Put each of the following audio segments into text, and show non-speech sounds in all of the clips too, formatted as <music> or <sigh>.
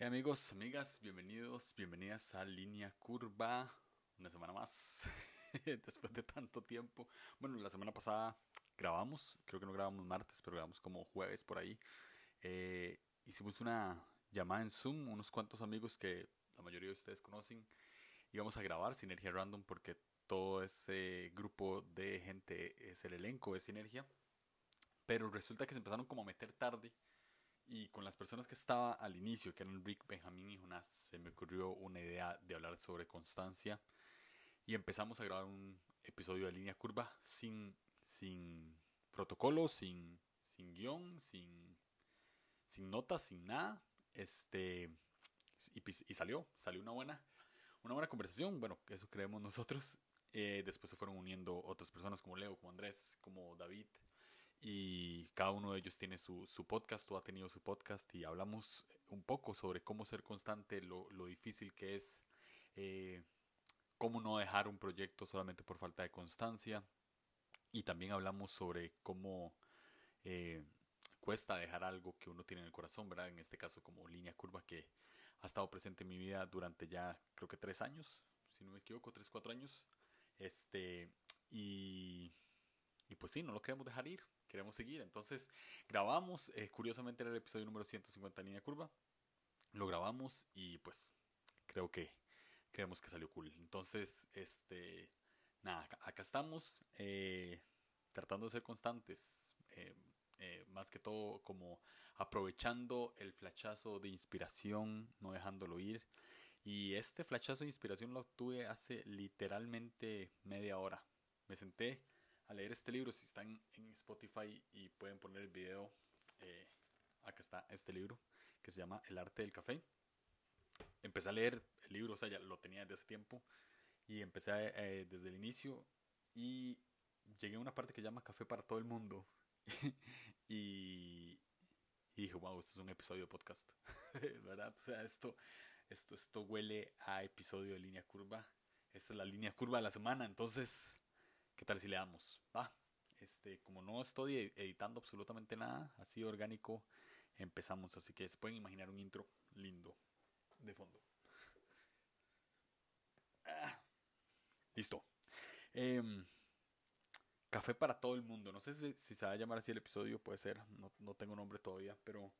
Hey amigos, amigas, bienvenidos, bienvenidas a Línea Curva. Una semana más, <laughs> después de tanto tiempo. Bueno, la semana pasada grabamos, creo que no grabamos martes, pero grabamos como jueves por ahí. Eh, hicimos una llamada en Zoom, unos cuantos amigos que la mayoría de ustedes conocen. Íbamos a grabar Sinergia Random porque todo ese grupo de gente es el elenco de Sinergia. Pero resulta que se empezaron como a meter tarde y con las personas que estaba al inicio, que eran Rick, Benjamín y Jonas, se me ocurrió una idea de hablar sobre constancia. Y empezamos a grabar un episodio de línea curva sin, sin protocolo, sin, sin guion, sin, sin notas, sin nada. Este, y, y, salió, salió una buena, una buena conversación. Bueno, eso creemos nosotros. Eh, después se fueron uniendo otras personas como Leo, como Andrés, como David, y cada uno de ellos tiene su, su podcast o ha tenido su podcast y hablamos un poco sobre cómo ser constante, lo, lo difícil que es, eh, cómo no dejar un proyecto solamente por falta de constancia y también hablamos sobre cómo eh, cuesta dejar algo que uno tiene en el corazón, ¿verdad? En este caso como línea curva que ha estado presente en mi vida durante ya creo que tres años, si no me equivoco, tres, cuatro años. Este, y, y pues sí, no lo queremos dejar ir queremos seguir. Entonces grabamos, eh, curiosamente era el episodio número 150 línea curva. Lo grabamos y pues creo que creemos que salió cool. Entonces, este, nada, acá estamos eh, tratando de ser constantes. Eh, más que todo como aprovechando el flachazo de inspiración, no dejándolo ir. Y este flachazo de inspiración lo tuve hace literalmente media hora. Me senté a leer este libro. Si están en Spotify y pueden poner el video, eh, acá está este libro que se llama El arte del café. Empecé a leer el libro, o sea, ya lo tenía desde hace tiempo y empecé eh, desde el inicio y llegué a una parte que llama Café para todo el mundo <laughs> y, y dije, wow, esto es un episodio de podcast, <laughs> ¿verdad? O sea, esto, esto, esto huele a episodio de línea curva. Esta es la línea curva de la semana, entonces ¿Qué tal si le damos? Va. Este, como no estoy editando absolutamente nada, así orgánico, empezamos. Así que se pueden imaginar un intro lindo de fondo. Ah, listo. Em, café para todo el mundo. No sé si, se va a llamar así el episodio, puede ser. No, no tengo nombre todavía, pero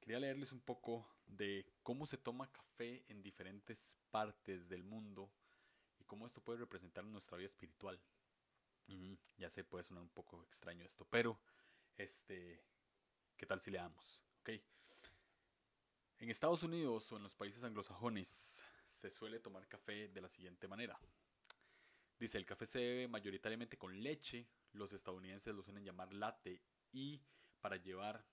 quería leerles un poco de cómo se toma café en diferentes partes del mundo y cómo esto puede representar nuestra vida espiritual ya sé, puede sonar un poco extraño esto, pero este, ¿qué tal si le damos? Ok. En Estados Unidos o en los países anglosajones se suele tomar café de la siguiente manera. Dice, el café se bebe mayoritariamente con leche, los estadounidenses lo suelen llamar latte y para llevar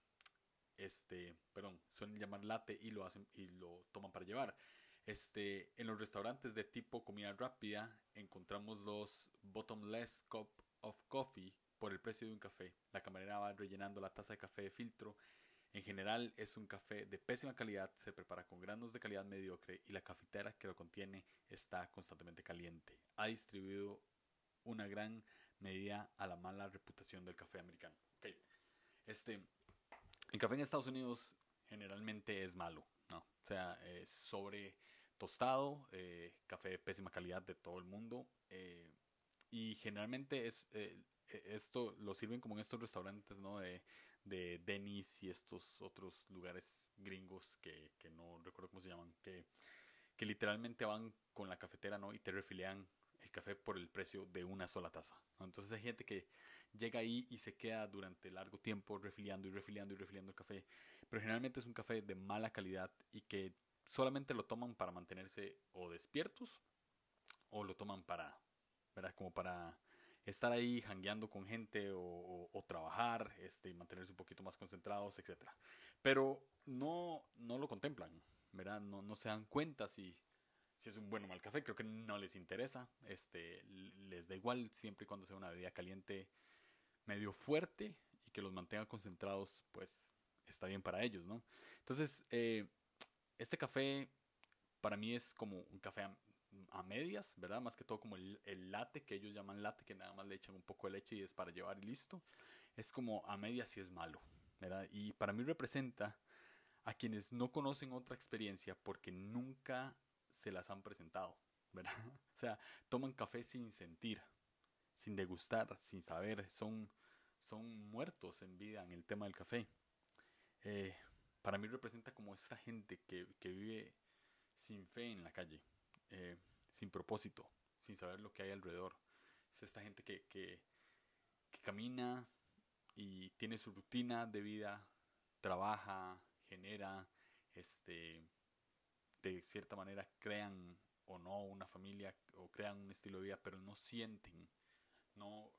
este, perdón, suelen llamar latte y lo hacen y lo toman para llevar. Este, en los restaurantes de tipo comida rápida encontramos los bottomless cup of coffee por el precio de un café. La camarera va rellenando la taza de café de filtro. En general es un café de pésima calidad, se prepara con granos de calidad mediocre y la cafetera que lo contiene está constantemente caliente. Ha distribuido una gran medida a la mala reputación del café americano. Este, el café en Estados Unidos generalmente es malo. O sea, es sobre tostado, eh, café de pésima calidad de todo el mundo. Eh, y generalmente es eh, esto lo sirven como en estos restaurantes, ¿no? De, de Dennis y estos otros lugares gringos que, que no recuerdo cómo se llaman, que, que literalmente van con la cafetera, ¿no? Y te refilean el café por el precio de una sola taza. Entonces hay gente que llega ahí y se queda durante largo tiempo refiliando y refiliando y refiliando el café. Pero generalmente es un café de mala calidad y que solamente lo toman para mantenerse o despiertos o lo toman para, ¿verdad? Como para estar ahí jangueando con gente o, trabajar, este, mantenerse un poquito más concentrados, etc. Pero no, no lo contemplan, ¿verdad? No, no se dan cuenta si si es un buen o mal café, creo que no les interesa, este, les da igual siempre y cuando sea una bebida caliente medio fuerte y que los mantenga concentrados, pues está bien para ellos, ¿no? Entonces, eh, este café para mí es como un café a, medias, ¿verdad? Más que todo como el, el, latte que ellos llaman latte, que nada más le echan un poco de leche y es para llevar y listo. Es como a medias y es malo, ¿verdad? Y para mí representa a quienes no conocen otra experiencia porque nunca se las han presentado, ¿verdad? O sea, toman café sin sentir, sin degustar, sin saber, son, son muertos en vida en el tema del café. Eh, para mí representa como esta gente que, vive sin fe en la calle, eh, sin propósito, sin saber lo que hay alrededor. Es esta gente que, que, que camina y tiene su rutina de vida, trabaja, genera, este, de cierta manera crean o no una familia o crean un estilo de vida, pero no sienten, no,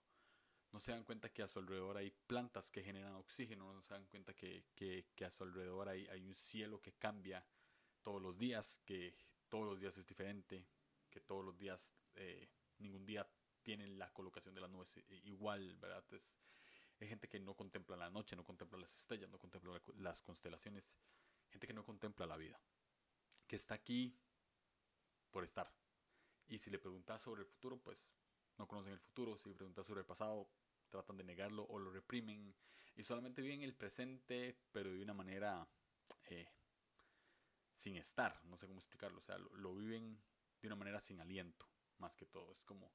no se dan cuenta que a su alrededor hay plantas que generan oxígeno, no se dan cuenta que, que, a su alrededor hay, hay, un cielo que cambia todos los días, que todos los días es diferente, que todos los días, eh, ningún día tienen la colocación de las nubes igual, ¿verdad? Es, hay gente que no contempla la noche, no contempla las estrellas, no contempla las constelaciones. Gente que no contempla la vida. Que está aquí por estar. Y si le preguntas sobre el futuro, pues no conocen el futuro. Si le preguntas sobre el pasado, tratan de negarlo o lo reprimen. Y solamente viven el presente, pero de una manera eh, sin estar. No sé cómo explicarlo. O sea, lo, viven de una manera sin aliento, más que todo. Es como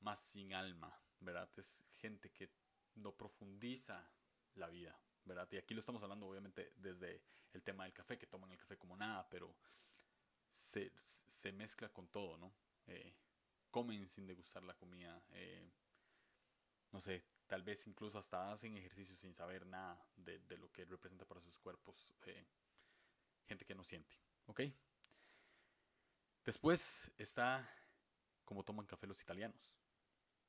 más sin alma, ¿verdad? Es gente que no profundiza la vida, ¿verdad? Y aquí lo estamos hablando obviamente desde el tema del café, que toman el café como nada, pero se, se mezcla con todo, ¿no? Eh, comen sin degustar la comida, eh, no sé, tal vez incluso hasta hacen ejercicio sin saber nada de, de lo que representa para sus cuerpos. Eh, gente que no siente. Después está como toman café los italianos,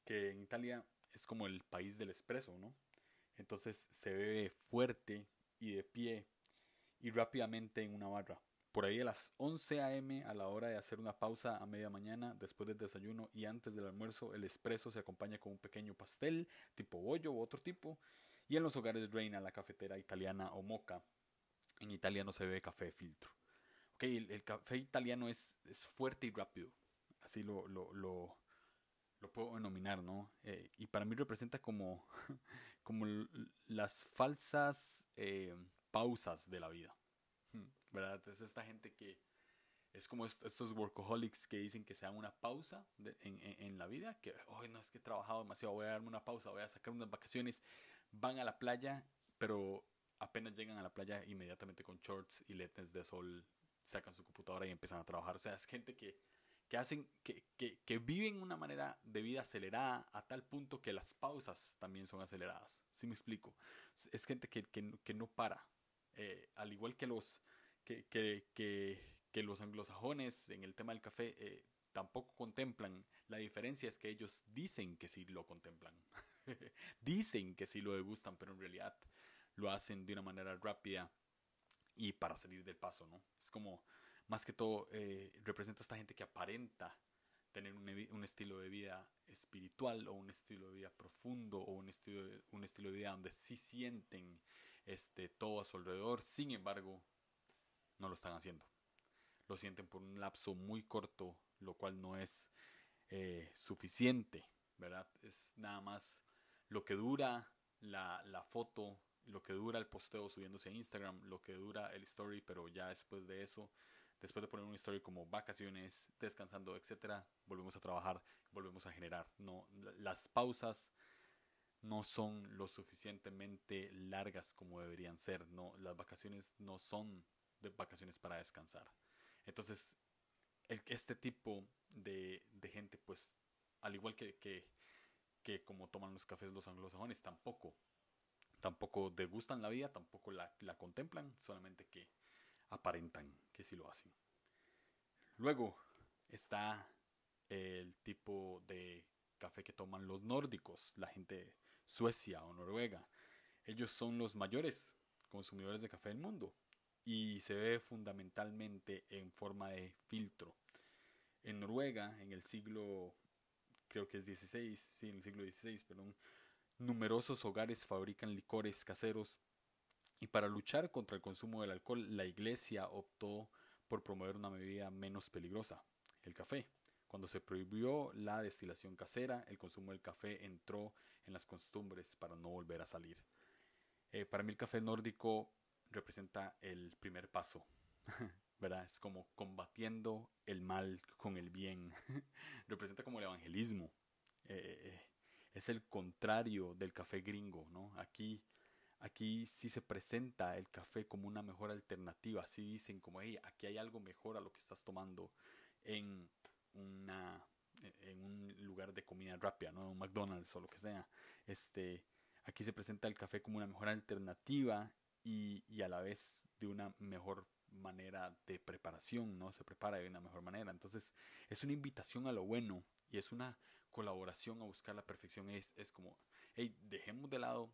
que en Italia es como el país del espresso, ¿no? Entonces se bebe fuerte y de pie y rápidamente en una barra. Por ahí a las 11 a.m. a la hora de hacer una pausa a media mañana después del desayuno y antes del almuerzo, el espresso se acompaña con un pequeño pastel tipo bollo u otro tipo. Y en los hogares reina la cafetera italiana o moca. En Italia no se bebe café de filtro. Okay, el, café italiano es, fuerte y rápido. Así lo, puedo denominar, ¿no? Eh, y para mí representa como, <laughs> las falsas eh, pausas de la vida, Es esta gente que es como estos workaholics que dicen que se dan una pausa en, en, la vida, que hoy no es que he trabajado demasiado, voy a darme una pausa, voy a sacar unas vacaciones, van a la playa, pero apenas llegan a la playa inmediatamente con shorts y lentes de sol, sacan su computadora y empiezan a trabajar. O sea, es gente que que hacen, que, que, que, viven una manera de vida acelerada a tal punto que las pausas también son aceleradas. ¿Sí me explico? Es gente que, que no para. Eh, al igual que los, que, que, los anglosajones en el tema del café eh, tampoco contemplan. La diferencia es que ellos dicen que sí lo contemplan. <laughs> dicen que sí lo degustan, pero en realidad lo hacen de una manera rápida y para salir del paso, ¿no? Es como más que todo eh, representa a esta gente que aparenta tener un, estilo de vida espiritual o un estilo de vida profundo o un estilo de, un estilo de vida donde sí sienten este, todo a su alrededor, sin embargo, no lo están haciendo. Lo sienten por un lapso muy corto, lo cual no es eh, suficiente, ¿verdad? Es nada más lo que dura la, la foto, lo que dura el posteo subiéndose a Instagram, lo que dura el story, pero ya después de eso después de poner una historia como vacaciones, descansando, etcétera, volvemos a trabajar, volvemos a generar. No, las pausas no son lo suficientemente largas como deberían ser. No, las vacaciones no son de vacaciones para descansar. Entonces, este tipo de, gente, pues, al igual que, que, que como toman los cafés los anglosajones, tampoco tampoco degustan la vida, tampoco la, la contemplan, solamente que aparentan que sí lo hacen. Luego está el tipo de café que toman los nórdicos, la gente de Suecia o Noruega. Ellos son los mayores consumidores de café del mundo y se ve fundamentalmente en forma de filtro. En Noruega, en el siglo, creo que es 16, sí, en el siglo XVI, perdón, numerosos hogares fabrican licores caseros y para luchar contra el consumo del alcohol, la iglesia optó por promover una bebida menos peligrosa, el café. Cuando se prohibió la destilación casera, el consumo del café entró en las costumbres para no volver a salir. Eh, para mí el café nórdico representa el primer paso, <laughs> ¿verdad? Es como combatiendo el mal con el bien, <laughs> representa como el evangelismo, eh, es el contrario del café gringo, ¿no? Aquí, aquí sí se presenta el café como una mejor alternativa, sí dicen como, hey, aquí hay algo mejor a lo que estás tomando en una en un lugar de comida rápida, ¿no? Un McDonald's o lo que sea. Este, aquí se presenta el café como una mejor alternativa y, a la vez de una mejor manera de preparación, ¿no? Se prepara de una mejor manera. Entonces, es una invitación a lo bueno y es una colaboración a buscar la perfección. Es, es como, hey, dejemos de lado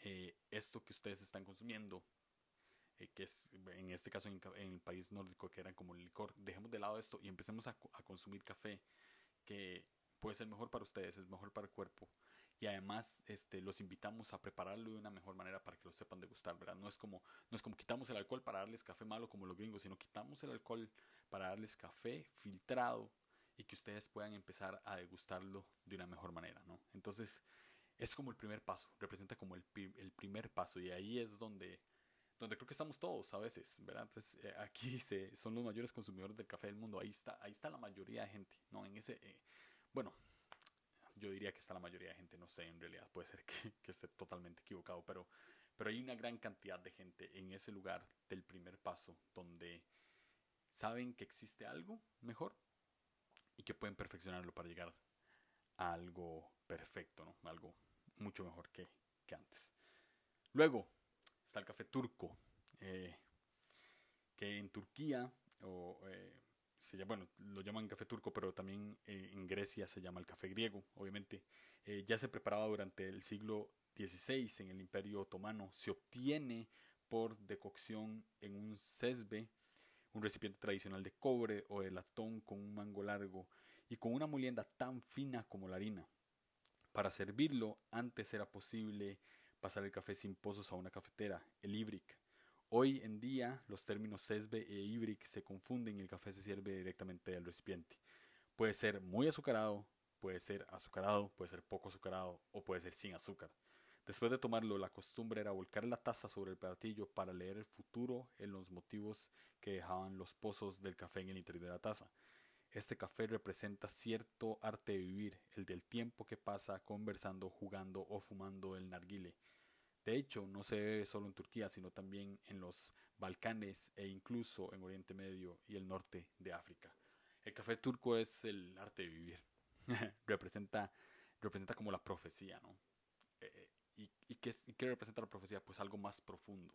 eh, esto que ustedes están consumiendo, eh, que es en este caso en, el país nórdico que eran como el licor, dejemos de lado esto y empecemos a, a consumir café que puede ser mejor para ustedes, es mejor para el cuerpo y además este, los invitamos a prepararlo de una mejor manera para que lo sepan degustar, ¿verdad? No es como, no es como quitamos el alcohol para darles café malo como los gringos, sino quitamos el alcohol para darles café filtrado y que ustedes puedan empezar a degustarlo de una mejor manera, ¿no? Entonces, es como el primer paso, representa como el, el primer paso y ahí es donde, donde creo que estamos todos a veces, ¿verdad? Entonces, eh, aquí se, son los mayores consumidores del café del mundo, ahí está, ahí está la mayoría de gente, ¿no? En ese, eh, bueno, yo diría que está la mayoría de gente, no sé, en realidad puede ser <laughs> que, esté totalmente equivocado, pero, pero hay una gran cantidad de gente en ese lugar del primer paso donde saben que existe algo mejor y que pueden perfeccionarlo para llegar a algo perfecto, ¿no? Algo mucho mejor que, que antes. Luego está el café turco, eh, que en Turquía, o eh, se bueno, lo llaman café turco, pero también eh, en Grecia se llama el café griego, obviamente. Eh, ya se preparaba durante el siglo XVI en el Imperio Otomano. Se obtiene por decocción en un cesbe, un recipiente tradicional de cobre o de latón con un mango largo y con una molienda tan fina como la harina. Para servirlo, antes era posible pasar el café sin pozos a una cafetera, el ibric. Hoy en día los términos sesbe e ibric se confunden y el café se sirve directamente del recipiente. Puede ser muy azucarado, puede ser azucarado, puede ser poco azucarado o puede ser sin azúcar. Después de tomarlo, la costumbre era volcar la taza sobre el platillo para leer el futuro en los motivos que dejaban los pozos del café en el interior de la taza. Este café representa cierto arte de vivir, el del tiempo que pasa conversando, jugando o fumando el narguile. De hecho, no se ve solo en Turquía, sino también en los Balcanes e incluso en Oriente Medio y el norte de África. El café turco es el arte de vivir. <laughs> representa, representa como la profecía, ¿no? Eh, y, qué, representa la profecía? Pues algo más profundo,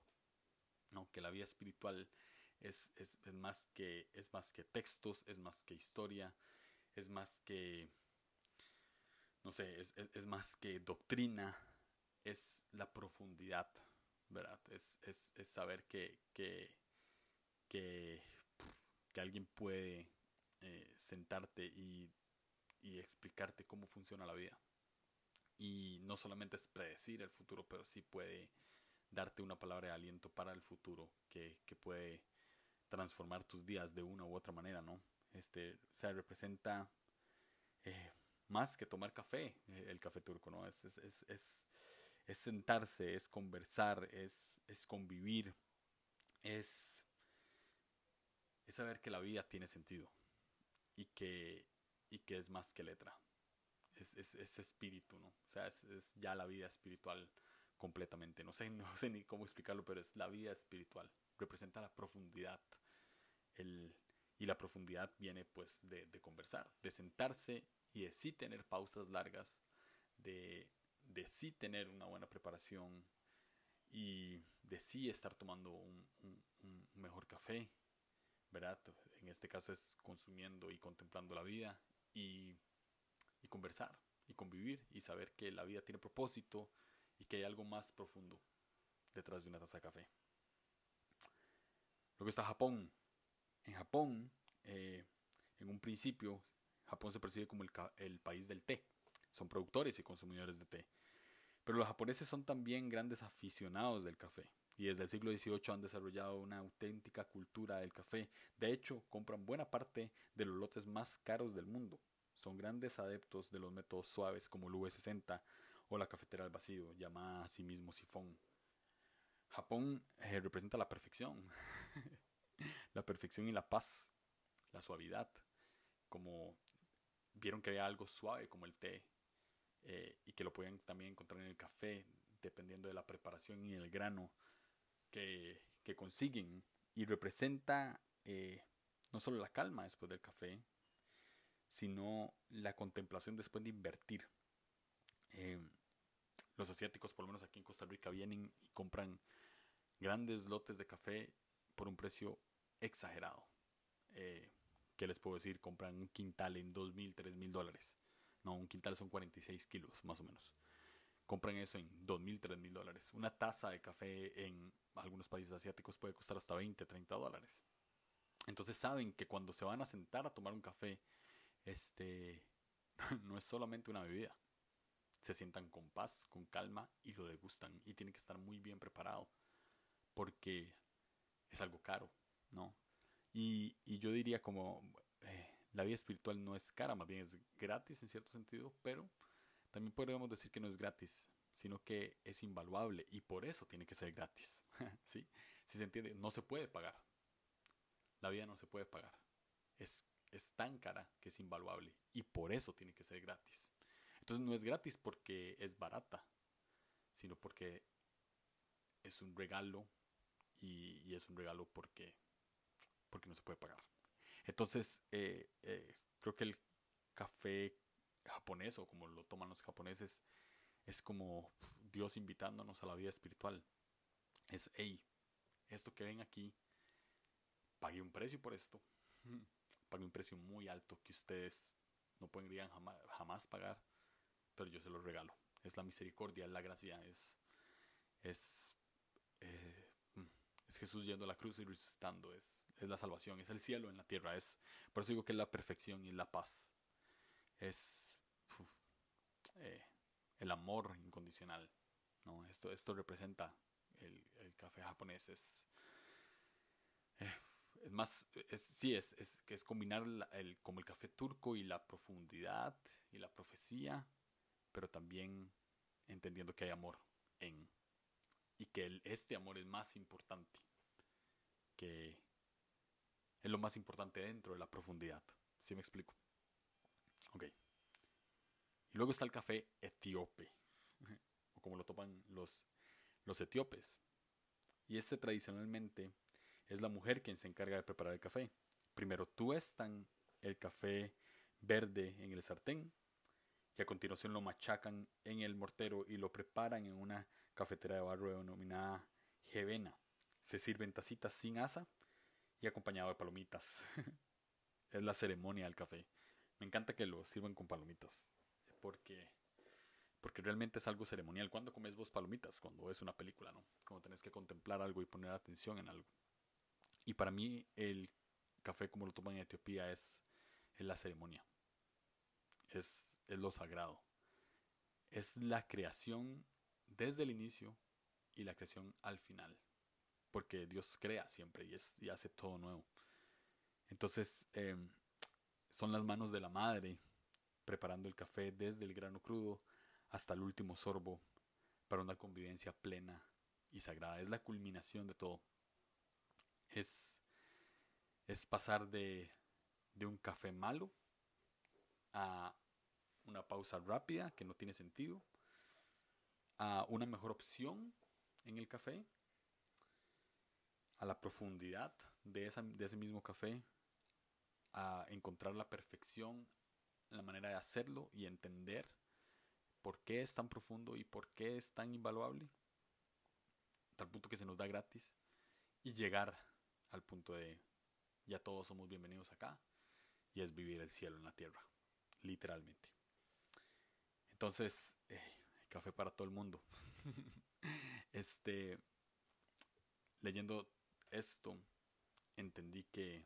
¿no? Que la vida espiritual es, más que, textos, es más que historia, es más que, no sé, es más que doctrina, es la profundidad, ¿verdad? Es, es, es saber que, que, que, alguien puede eh, sentarte y, y explicarte cómo funciona la vida. Y no solamente es predecir el futuro, pero sí puede darte una palabra de aliento para el futuro que, que puede transformar tus días de una u otra manera, ¿no? Este, o sea, representa eh, más que tomar café, eh, el café turco, ¿no? Es, es, es, es sentarse, es conversar, es, es convivir, es, es saber que la vida tiene sentido y que, y que es más que letra. Es, es, es espíritu, ¿no? O sea, es, es, ya la vida espiritual completamente. No sé, <laughs> no sé ni cómo explicarlo, pero es la vida espiritual. Representa la profundidad. El, y la profundidad viene pues de, de conversar, de sentarse y de sí tener pausas largas, de, de sí tener una buena preparación y de sí estar tomando un, mejor café, ¿verdad? En este caso es consumiendo y contemplando la vida y, y conversar y convivir y saber que la vida tiene propósito y que hay algo más profundo detrás de una taza de café. Luego está Japón. En Japón, eh, en un principio, Japón se percibe como el país del té. Son productores y consumidores de té. Pero los japoneses son también grandes aficionados del café y desde el siglo XVIII han desarrollado una auténtica cultura del café. De hecho, compran buena parte de los lotes más caros del mundo. Son grandes adeptos de los métodos suaves como el V60 o la cafetera al vacío, llamada a sí mismo sifón. Japón eh, representa la perfección, <laughs> la perfección y la paz, la suavidad, como vieron que había algo suave como el té eh, y que lo pueden también encontrar en el café, dependiendo de la preparación y el grano que, que consiguen. Y representa eh, no solo la calma después del café, sino la contemplación después de invertir. Eh, los asiáticos, por lo menos aquí en Costa Rica, vienen y compran grandes lotes de café por un precio exagerado. Eh, ¿Qué les puedo decir? Compran un quintal en dos mil, tres mil dólares. No, un quintal son 46 kilos, más o menos. Compran eso en dos mil, tres mil dólares. Una taza de café en algunos países asiáticos puede costar hasta 20, 30 dólares. Entonces saben que cuando se van a sentar a tomar un café, este <laughs> no es solamente una bebida. Se sientan con paz, con calma y lo degustan. Y tienen que estar muy bien preparado. Porque es algo caro, ¿no? Y, y yo diría como eh, la vida espiritual no es cara, más bien es gratis en cierto sentido, pero también podríamos decir que no es gratis, sino que es invaluable y por eso tiene que ser gratis. <laughs> ¿Sí? Si se entiende, no se puede pagar. La vida no se puede pagar. Es, es tan cara que es invaluable y por eso tiene que ser gratis. Entonces no es gratis porque es barata, sino porque es un regalo y, es un regalo porque porque no se puede pagar. Entonces, eh, eh, creo que el café japonés, o como lo toman los japoneses, es como Dios invitándonos a la vida espiritual. Es, hey, esto que ven aquí, pagué un precio por esto. <laughs> pagué un precio muy alto que ustedes no podrían jamás, jamás pagar, pero yo se los regalo. Es la misericordia, es la gracia, es, eh, es Jesús yendo a la cruz y resucitando, es, la salvación, es el cielo en la tierra, es por eso digo que es la perfección y la paz, es eh, el amor incondicional, ¿no? Esto, esto representa el, café japonés, es, eh, es más, es, sí, es, es, es combinar el, como el café turco y la profundidad y la profecía, pero también entendiendo que hay amor en y que este amor es más importante, que es lo más importante dentro de la profundidad. ¿Sí me explico? Ok. Y luego está el café etíope, o como lo toman los, los etíopes. Y este tradicionalmente es la mujer quien se encarga de preparar el café. Primero tuestan el café verde en el sartén y a continuación lo machacan en el mortero y lo preparan en una cafetera de barro denominada Jevena. Se sirven tacitas sin asa y acompañado de palomitas. <laughs> es la ceremonia del café. Me encanta que lo sirvan con palomitas. Porque, porque realmente es algo ceremonial. ¿Cuándo comes vos palomitas? Cuando es una película, ¿no? Cuando tenés que contemplar algo y poner atención en algo. Y para mí el café como lo toman en Etiopía es, es la ceremonia. Es, es lo sagrado. Es la creación desde el inicio y la creación al final. Porque Dios crea siempre y, es, y hace todo nuevo. Entonces, em, son las manos de la madre preparando el café desde el grano crudo hasta el último sorbo para una convivencia plena y sagrada. Es la culminación de todo. Es, pasar de un café malo a una pausa rápida que no tiene sentido a una mejor opción en el café, a la profundidad de, de ese mismo café, a encontrar la perfección, la manera de hacerlo y entender por qué es tan profundo y por qué es tan invaluable, tal punto que se nos da gratis, y llegar al punto de ya todos somos bienvenidos acá, y es vivir el cielo en la tierra, literalmente. Entonces, eh, café para todo el mundo. <laughs> este, leyendo esto, entendí que,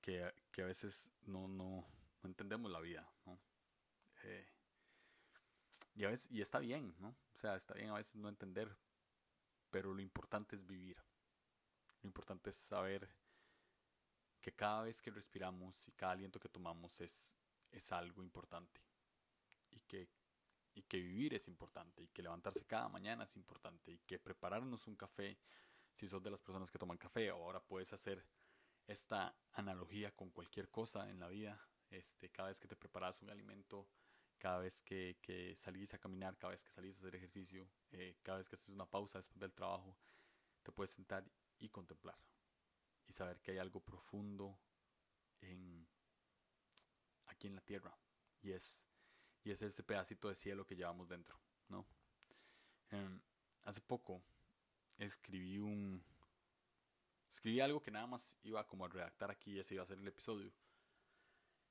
que, a veces no, no, no, entendemos la vida, ¿no? Eh, y, a veces, y está bien, ¿no? O sea, está bien a veces no entender, pero lo importante es vivir. Lo importante es saber que cada vez que respiramos y cada aliento que tomamos es, es algo importante. Y que y que vivir es importante y que levantarse cada mañana es importante y que prepararnos un café, si sos de las personas que toman café o ahora puedes hacer esta analogía con cualquier cosa en la vida, este, cada vez que te preparas un alimento, cada vez que, que salís a caminar, cada vez que salís a hacer ejercicio, eh, cada vez que haces una pausa después del trabajo, te puedes sentar y contemplar y saber que hay algo profundo en, aquí en la tierra y es, y es ese pedacito de cielo que llevamos dentro, ¿no? Em, hace poco escribí un escribí algo que nada más iba como a redactar aquí ese iba a ser el episodio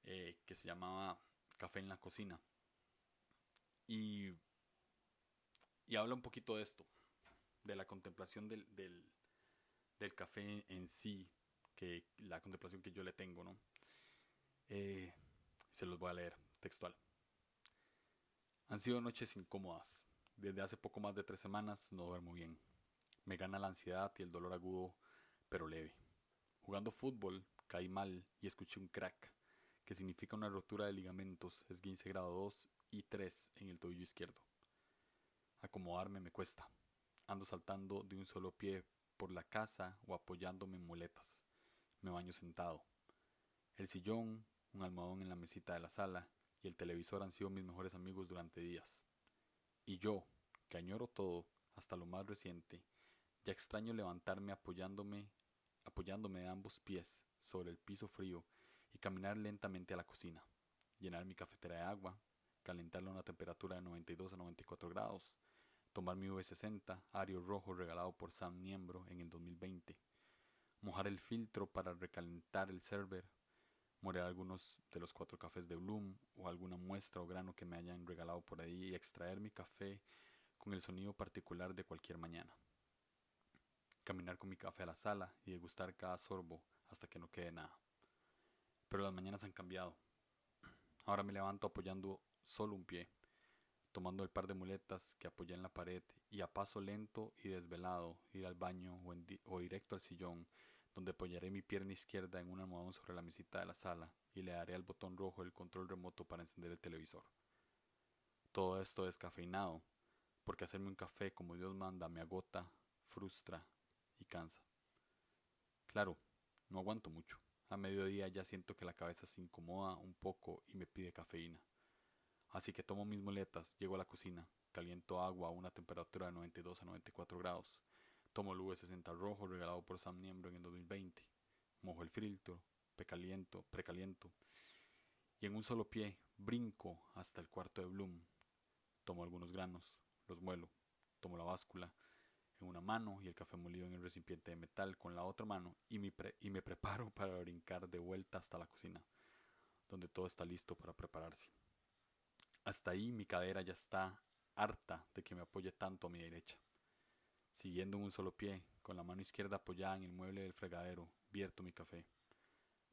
eh, que se llamaba Café en la cocina. Y y habla un poquito de esto de la contemplación del, del, café en sí que la contemplación que yo le tengo no eh, se los voy a leer textual han sido noches incómodas desde hace poco más de tres semanas no duermo bien me gana la ansiedad y el dolor agudo, pero leve. Jugando fútbol, caí mal y escuché un crack, que significa una rotura de ligamentos, esguince grado 2 y 3 en el tobillo izquierdo. Acomodarme me cuesta. Ando saltando de un solo pie por la casa o apoyándome en muletas. Me baño sentado. El sillón, un almohadón en la mesita de la sala y el televisor han sido mis mejores amigos durante días. Y yo, que añoro todo, hasta lo más reciente, ya extraño levantarme apoyándome, apoyándome de ambos pies sobre el piso frío y caminar lentamente a la cocina, llenar mi cafetera de agua, calentarla a una temperatura de 92 a 94 grados, tomar mi V60 Ario rojo regalado por Sam Niembro en el 2020, mojar el filtro para recalentar el server, morir algunos de los cuatro cafés de Bloom o alguna muestra o grano que me hayan regalado por ahí y extraer mi café con el sonido particular de cualquier mañana caminar con mi café a la sala y degustar cada sorbo hasta que no quede nada. Pero las mañanas han cambiado. Ahora me levanto apoyando solo un pie, tomando el par de muletas que apoyé en la pared y a paso lento y desvelado ir al baño o, o directo al sillón, donde apoyaré mi pierna izquierda en un almohadón sobre la mesita de la sala y le daré al botón rojo el control remoto para encender el televisor. Todo esto descafeinado, porque hacerme un café como Dios manda me agota, frustra y cansa. Claro, no aguanto mucho. A mediodía ya siento que la cabeza se incomoda un poco y me pide cafeína. Así que tomo mis muletas, llego a la cocina, caliento agua a una temperatura de 92 a 94 grados, tomo el V60 rojo regalado por Sam Niembro en el 2020, mojo el filtro, precaliento, precaliento, y en un solo pie brinco hasta el cuarto de Bloom. Tomo algunos granos, los muelo, tomo la báscula, en una mano y el café molido en el recipiente de metal con la otra mano y, y me preparo <laughs> para brincar de vuelta hasta la cocina, donde todo está listo para prepararse. Hasta ahí mi cadera ya está harta de que me apoye tanto a mi derecha. Siguiendo en un solo pie, con la mano izquierda apoyada en el mueble del fregadero, vierto mi café.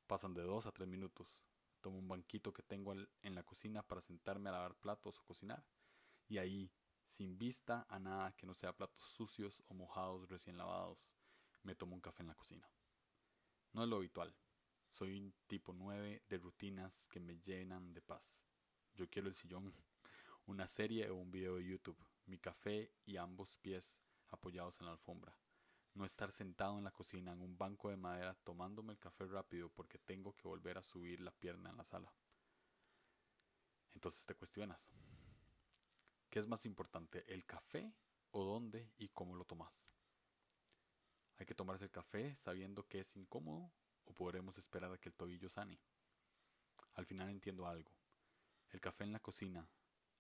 Pasan de dos a tres minutos. Tomo un banquito que tengo en la cocina para sentarme a lavar platos o cocinar. Y ahí, sin vista a nada que no sea platos sucios o mojados recién lavados, me tomo un café en la cocina. No es lo habitual. Soy un tipo nueve de rutinas que me llenan de paz. Yo quiero el sillón, <laughs> una serie o un video de YouTube, mi café y ambos pies apoyados en la alfombra. No estar sentado en la cocina en un banco de madera tomándome el café rápido porque tengo que volver a subir la pierna en la sala. Entonces te cuestionas, ¿Qué es más importante, el café o dónde y cómo lo tomas? ¿Hay que tomarse el café sabiendo que es incómodo o podremos esperar a que el tobillo sane? Al final entiendo algo. El café en la cocina,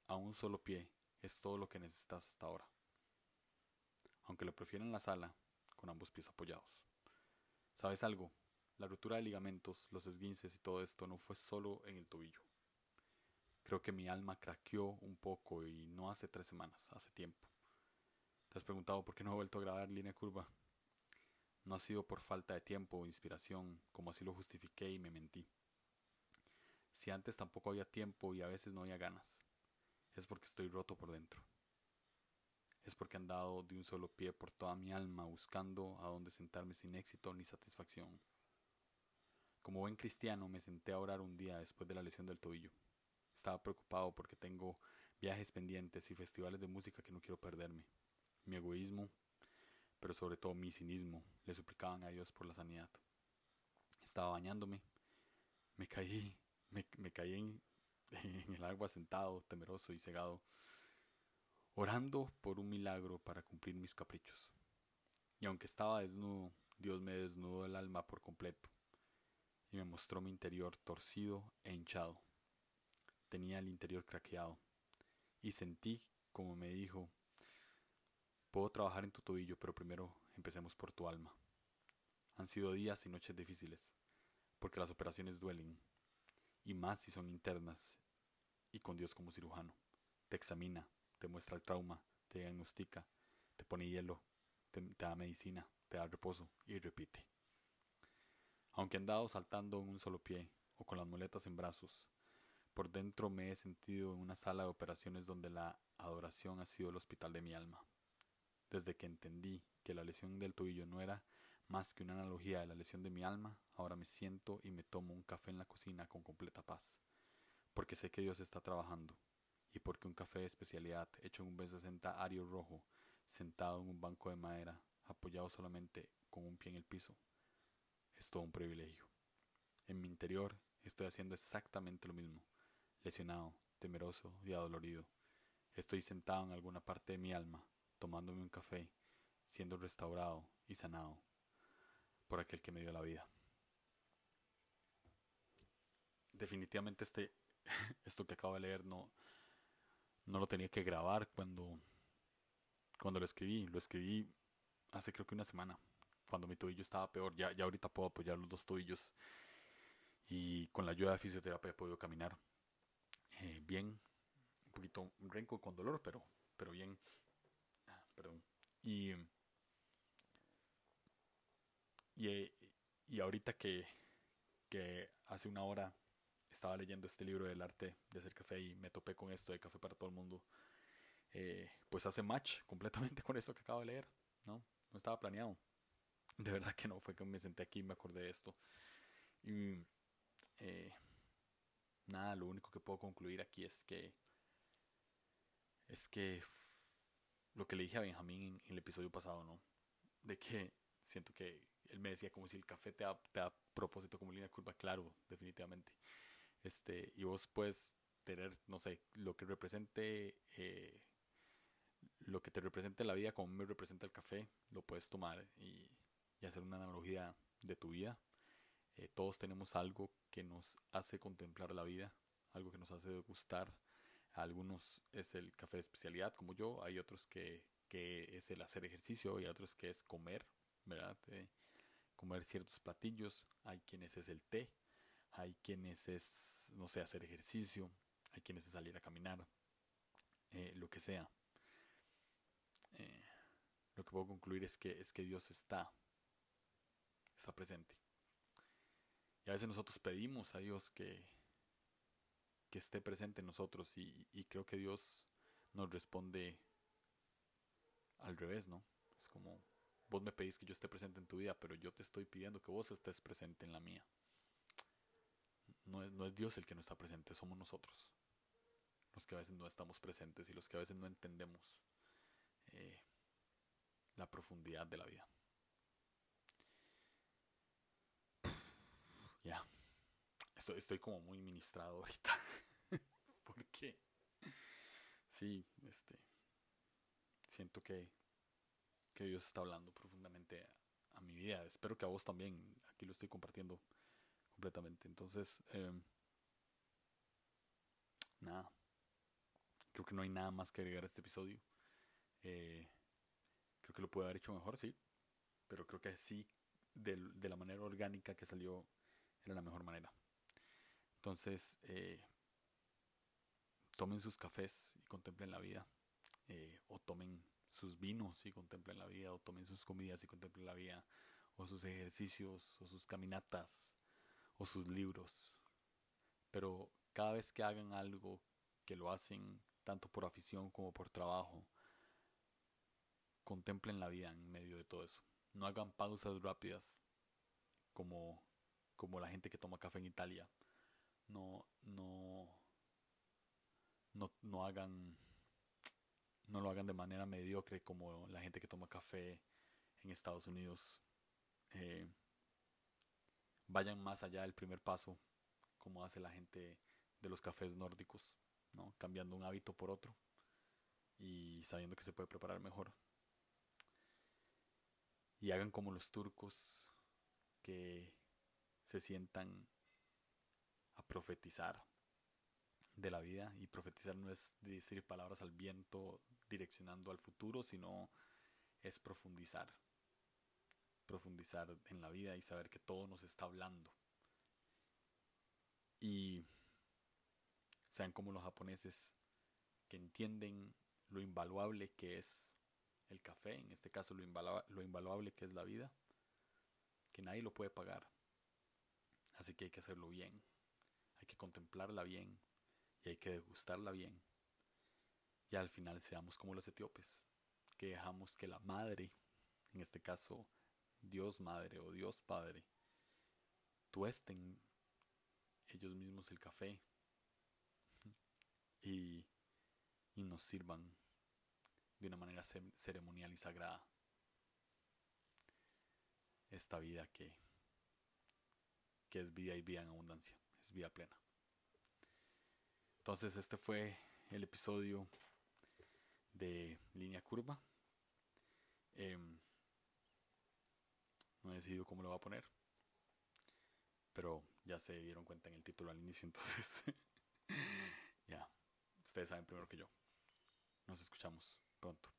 a un solo pie, es todo lo que necesitas hasta ahora. Aunque lo prefiero en la sala, con ambos pies apoyados. ¿Sabes algo? La ruptura de ligamentos, los esguinces y todo esto no fue solo en el tobillo. Creo que mi alma craqueó un poco y no hace tres semanas, hace tiempo. ¿Te has preguntado por qué no he vuelto a grabar línea curva? No ha sido por falta de tiempo o inspiración, como así lo justifiqué y me mentí. Si antes tampoco había tiempo y a veces no había ganas, es porque estoy roto por dentro. Es porque he andado de un solo pie por toda mi alma buscando a dónde sentarme sin éxito ni satisfacción. Como buen cristiano me senté a orar un día después de la lesión del tobillo. Estaba preocupado porque tengo viajes pendientes y festivales de música que no quiero perderme. Mi egoísmo, pero sobre todo mi cinismo, le suplicaban a Dios por la sanidad. Estaba bañándome, me caí, me, caí en, <laughs> en el agua sentado, temeroso y cegado, orando por un milagro para cumplir mis caprichos. Y aunque estaba desnudo, Dios me desnudó el alma por completo y me mostró mi interior torcido e hinchado. Tenía el interior craqueado y sentí como me dijo, puedo trabajar en tu tobillo, pero primero empecemos por tu alma. Han sido días y noches difíciles, porque las operaciones duelen, y más si son internas, y con Dios como cirujano. Te examina, te muestra el trauma, te diagnostica, te pone hielo, te, da medicina, te da reposo y repite. Aunque he andado saltando en un solo pie o con las muletas en brazos, por dentro me he sentido en una sala de operaciones donde la adoración ha sido el hospital de mi alma. Desde que entendí que la lesión del tobillo no era más que una analogía de la lesión de mi alma, ahora me siento y me tomo un café en la cocina con completa paz, porque sé que Dios está trabajando, y porque un café de especialidad hecho en un B60 ario rojo, sentado en un banco de madera, apoyado solamente con un pie en el piso, es todo un privilegio. En mi interior estoy haciendo exactamente lo mismo, lesionado, temeroso y adolorido. Estoy sentado en alguna parte de mi alma, tomándome un café, siendo restaurado y sanado por aquel que me dio la vida. Definitivamente este, <laughs> esto que acabo de leer no, no lo tenía que grabar cuando, cuando lo escribí. Lo escribí hace creo que una semana, cuando mi tobillo estaba peor. Ya, ya ahorita puedo apoyar los dos tobillos y con la ayuda de fisioterapia he podido caminar eh, bien, un poquito renco con dolor, pero, pero bien. Ah, perdón. Y, y, y ahorita que, que hace una hora estaba leyendo este libro del arte de hacer café y me topé con esto de café para todo el mundo, eh, pues hace match <laughs> completamente con esto que acabo de leer, ¿no? No estaba planeado. De verdad que no, fue que me senté aquí y me acordé de esto. Y eh, nada, lo único que puedo concluir aquí es que es que lo que le dije a Benjamín en, el episodio pasado, ¿no? De que siento que él me decía como si el café te da, te da propósito como línea curva, claro, definitivamente. Este, y vos puedes tener, no sé, lo que represente eh, lo que te represente la vida como me representa el café, lo puedes tomar y, hacer una analogía de tu vida eh, todos tenemos algo que nos hace contemplar la vida, algo que nos hace gustar. Algunos es el café de especialidad, como yo. Hay otros que, que es el hacer ejercicio y otros que es comer, ¿verdad? Eh, comer ciertos platillos. Hay quienes es el té. Hay quienes es, no sé, hacer ejercicio. Hay quienes es salir a caminar. Eh, lo que sea. lo que puedo concluir es que, es que Dios está, está presente. Y a veces nosotros pedimos a Dios que, que esté presente en nosotros y, creo que Dios nos responde al revés, ¿no? Es como, vos me pedís que yo esté presente en tu vida, pero yo te estoy pidiendo que vos estés presente en la mía. No es, no es Dios el que no está presente, somos nosotros. Los que a veces no estamos presentes y los que a veces no entendemos eh, la profundidad de la vida. Ya. Estoy, estoy como muy ministrado ahorita. <laughs> ¿Por qué? Sí, este. Siento que, que Dios está hablando profundamente a, mi vida. Espero que a vos también. Aquí lo estoy compartiendo completamente. Entonces, em, nada. Creo que no hay nada más que agregar a este episodio. Eh, creo que lo puede haber hecho mejor, sí. Pero creo que sí, de, de la manera orgánica que salió, era la mejor manera. Entonces, eh, tomen sus cafés y contemplen la vida, eh, o tomen sus vinos y contemplen la vida, o tomen sus comidas y contemplen la vida, o sus ejercicios, o sus caminatas, o sus libros. Pero cada vez que hagan algo que lo hacen tanto por afición como por trabajo, contemplen la vida en medio de todo eso. No hagan pausas rápidas como como la gente que toma café en Italia. No, no, no, no hagan no lo hagan de manera mediocre como la gente que toma café en Estados Unidos. Eh, vayan más allá del primer paso, como hace la gente de los cafés nórdicos, ¿no? cambiando un hábito por otro y sabiendo que se puede preparar mejor. Y hagan como los turcos que se sientan a profetizar de la vida y profetizar no es decir palabras al viento direccionando al futuro, sino es profundizar. Profundizar en la vida y saber que todo nos está hablando. Y sean como los japoneses que entienden lo invaluable que es el café, en este caso lo, lo invaluable que es la vida, que nadie lo puede pagar. Así que hay que hacerlo bien, hay que contemplarla bien y hay que degustarla bien y al final seamos como los etíopes, que dejamos que la madre, en este caso Dios Madre o Dios Padre, tuesten ellos mismos el café <laughs> y, y nos sirvan de una manera ceremonial y sagrada esta vida que, que es vida y vida en abundancia, es vida plena. Entonces este fue el episodio de línea curva. Em, no he decidido cómo lo voy a poner. Pero ya se dieron cuenta en el título al inicio, <laughs> entonces ya, ustedes saben primero que yo. Nos escuchamos pronto.